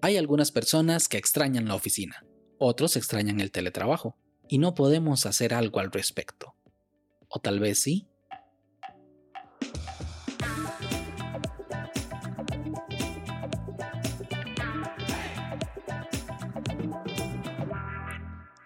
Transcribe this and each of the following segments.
Hay algunas personas que extrañan la oficina, otros extrañan el teletrabajo, y no podemos hacer algo al respecto. O tal vez sí.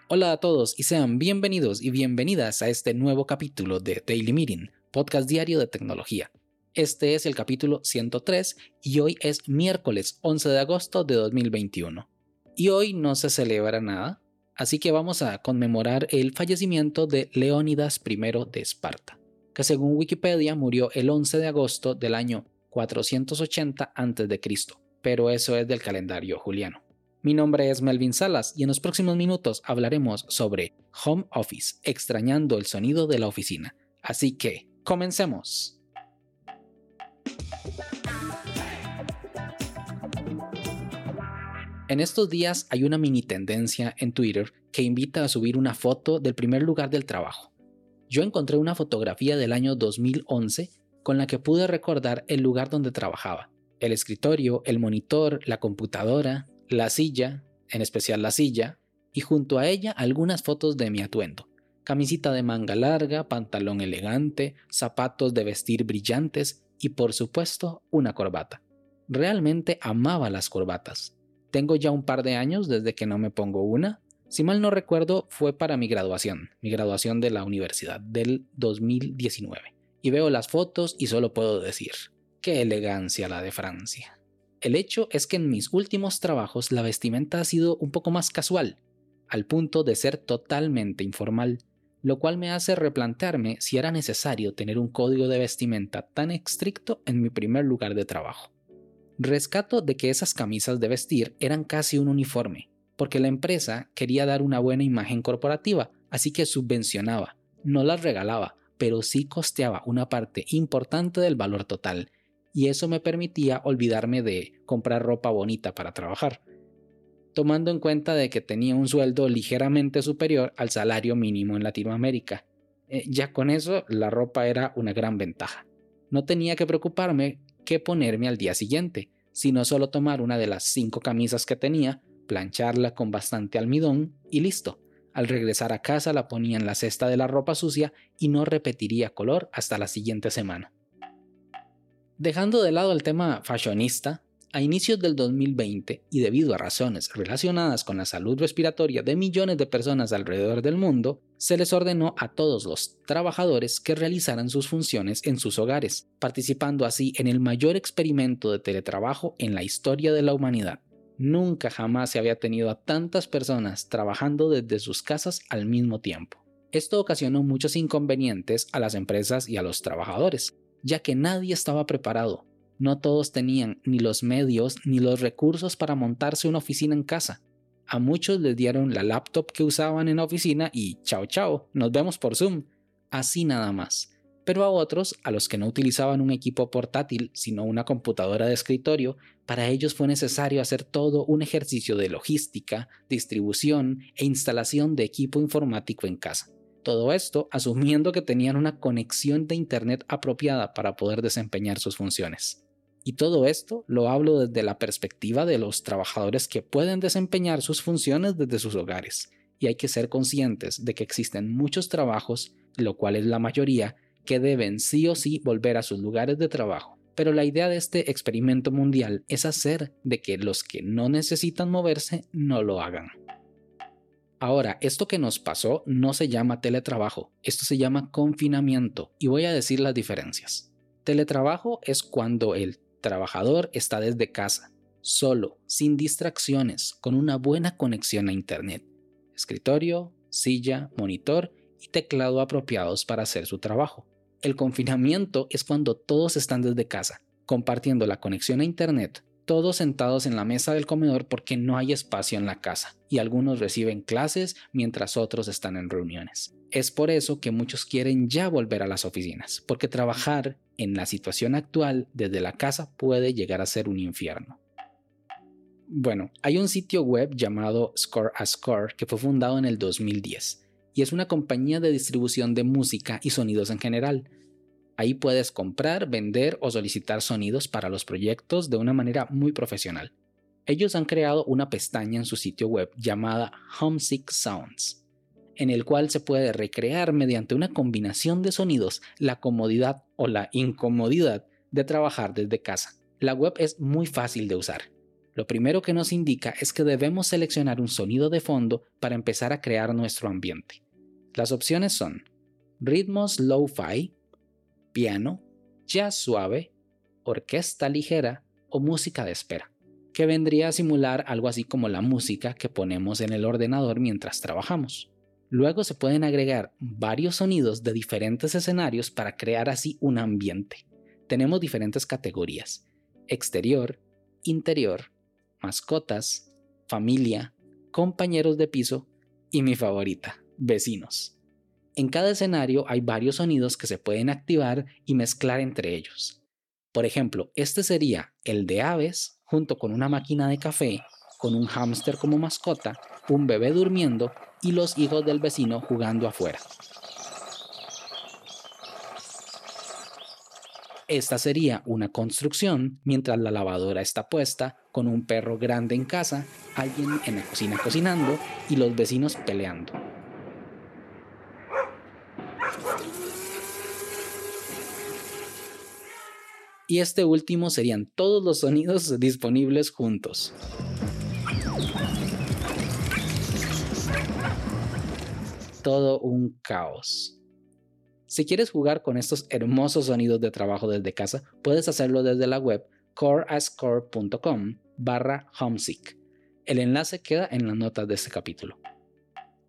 Hola a todos y sean bienvenidos y bienvenidas a este nuevo capítulo de Daily Meeting, podcast diario de tecnología. Este es el capítulo 103 y hoy es miércoles 11 de agosto de 2021. Y hoy no se celebra nada, así que vamos a conmemorar el fallecimiento de Leónidas I de Esparta, que según Wikipedia murió el 11 de agosto del año 480 a.C., pero eso es del calendario juliano. Mi nombre es Melvin Salas y en los próximos minutos hablaremos sobre Home Office, extrañando el sonido de la oficina. Así que, comencemos. En estos días hay una mini tendencia en Twitter que invita a subir una foto del primer lugar del trabajo. Yo encontré una fotografía del año 2011 con la que pude recordar el lugar donde trabajaba. El escritorio, el monitor, la computadora, la silla, en especial la silla, y junto a ella algunas fotos de mi atuendo. Camisita de manga larga, pantalón elegante, zapatos de vestir brillantes y por supuesto una corbata. Realmente amaba las corbatas. Tengo ya un par de años desde que no me pongo una. Si mal no recuerdo, fue para mi graduación, mi graduación de la universidad del 2019. Y veo las fotos y solo puedo decir, qué elegancia la de Francia. El hecho es que en mis últimos trabajos la vestimenta ha sido un poco más casual, al punto de ser totalmente informal, lo cual me hace replantearme si era necesario tener un código de vestimenta tan estricto en mi primer lugar de trabajo. Rescato de que esas camisas de vestir eran casi un uniforme, porque la empresa quería dar una buena imagen corporativa, así que subvencionaba, no las regalaba, pero sí costeaba una parte importante del valor total, y eso me permitía olvidarme de comprar ropa bonita para trabajar, tomando en cuenta de que tenía un sueldo ligeramente superior al salario mínimo en Latinoamérica. Eh, ya con eso la ropa era una gran ventaja. No tenía que preocuparme qué ponerme al día siguiente, sino solo tomar una de las cinco camisas que tenía, plancharla con bastante almidón y listo. Al regresar a casa la ponía en la cesta de la ropa sucia y no repetiría color hasta la siguiente semana. Dejando de lado el tema fashionista, a inicios del 2020 y debido a razones relacionadas con la salud respiratoria de millones de personas alrededor del mundo, se les ordenó a todos los trabajadores que realizaran sus funciones en sus hogares, participando así en el mayor experimento de teletrabajo en la historia de la humanidad. Nunca jamás se había tenido a tantas personas trabajando desde sus casas al mismo tiempo. Esto ocasionó muchos inconvenientes a las empresas y a los trabajadores, ya que nadie estaba preparado no todos tenían ni los medios ni los recursos para montarse una oficina en casa. A muchos les dieron la laptop que usaban en la oficina y chao chao, nos vemos por Zoom. Así nada más. Pero a otros, a los que no utilizaban un equipo portátil, sino una computadora de escritorio, para ellos fue necesario hacer todo un ejercicio de logística, distribución e instalación de equipo informático en casa. Todo esto asumiendo que tenían una conexión de Internet apropiada para poder desempeñar sus funciones. Y todo esto lo hablo desde la perspectiva de los trabajadores que pueden desempeñar sus funciones desde sus hogares. Y hay que ser conscientes de que existen muchos trabajos, lo cual es la mayoría, que deben sí o sí volver a sus lugares de trabajo. Pero la idea de este experimento mundial es hacer de que los que no necesitan moverse no lo hagan. Ahora, esto que nos pasó no se llama teletrabajo, esto se llama confinamiento y voy a decir las diferencias. Teletrabajo es cuando el trabajador está desde casa, solo, sin distracciones, con una buena conexión a Internet, escritorio, silla, monitor y teclado apropiados para hacer su trabajo. El confinamiento es cuando todos están desde casa, compartiendo la conexión a Internet, todos sentados en la mesa del comedor porque no hay espacio en la casa, y algunos reciben clases mientras otros están en reuniones. Es por eso que muchos quieren ya volver a las oficinas, porque trabajar en la situación actual desde la casa puede llegar a ser un infierno. Bueno, hay un sitio web llamado Score a Score que fue fundado en el 2010 y es una compañía de distribución de música y sonidos en general. Ahí puedes comprar, vender o solicitar sonidos para los proyectos de una manera muy profesional. Ellos han creado una pestaña en su sitio web llamada Homesick Sounds, en el cual se puede recrear mediante una combinación de sonidos la comodidad o la incomodidad de trabajar desde casa. La web es muy fácil de usar. Lo primero que nos indica es que debemos seleccionar un sonido de fondo para empezar a crear nuestro ambiente. Las opciones son ritmos lo-fi, piano, jazz suave, orquesta ligera o música de espera que vendría a simular algo así como la música que ponemos en el ordenador mientras trabajamos. Luego se pueden agregar varios sonidos de diferentes escenarios para crear así un ambiente. Tenemos diferentes categorías. Exterior, interior, mascotas, familia, compañeros de piso y mi favorita, vecinos. En cada escenario hay varios sonidos que se pueden activar y mezclar entre ellos. Por ejemplo, este sería el de aves junto con una máquina de café, con un hámster como mascota, un bebé durmiendo y los hijos del vecino jugando afuera. Esta sería una construcción mientras la lavadora está puesta, con un perro grande en casa, alguien en la cocina cocinando y los vecinos peleando. Y este último serían todos los sonidos disponibles juntos. Todo un caos. Si quieres jugar con estos hermosos sonidos de trabajo desde casa, puedes hacerlo desde la web coreascore.com barra homesick. El enlace queda en las notas de este capítulo.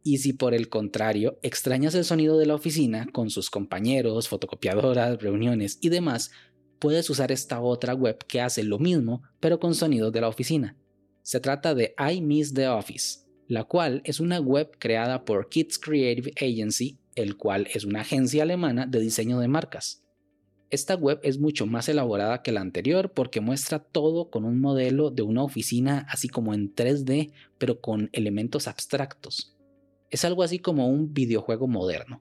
Y si por el contrario extrañas el sonido de la oficina con sus compañeros, fotocopiadoras, reuniones y demás, puedes usar esta otra web que hace lo mismo pero con sonidos de la oficina. Se trata de I Miss the Office, la cual es una web creada por Kids Creative Agency, el cual es una agencia alemana de diseño de marcas. Esta web es mucho más elaborada que la anterior porque muestra todo con un modelo de una oficina así como en 3D, pero con elementos abstractos. Es algo así como un videojuego moderno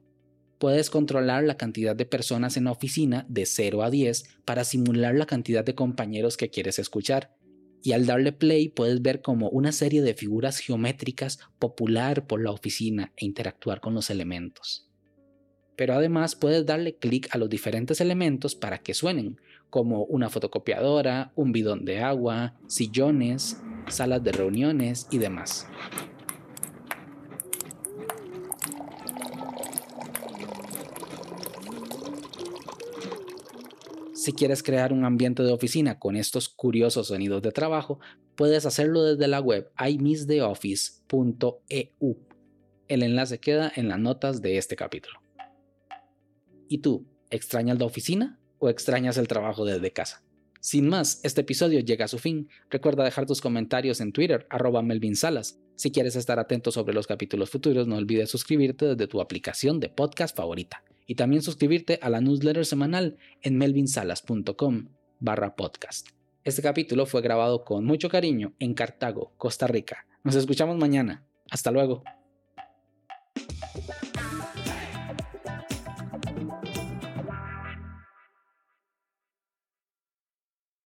puedes controlar la cantidad de personas en la oficina de 0 a 10 para simular la cantidad de compañeros que quieres escuchar. Y al darle play puedes ver como una serie de figuras geométricas popular por la oficina e interactuar con los elementos. Pero además puedes darle clic a los diferentes elementos para que suenen, como una fotocopiadora, un bidón de agua, sillones, salas de reuniones y demás. Si quieres crear un ambiente de oficina con estos curiosos sonidos de trabajo, puedes hacerlo desde la web imisstheoffice.eu. El enlace queda en las notas de este capítulo. ¿Y tú, extrañas la oficina o extrañas el trabajo desde casa? Sin más, este episodio llega a su fin. Recuerda dejar tus comentarios en Twitter, arroba Melvin Salas. Si quieres estar atento sobre los capítulos futuros, no olvides suscribirte desde tu aplicación de podcast favorita y también suscribirte a la newsletter semanal en melvinsalas.com barra podcast. Este capítulo fue grabado con mucho cariño en Cartago, Costa Rica. Nos escuchamos mañana. Hasta luego.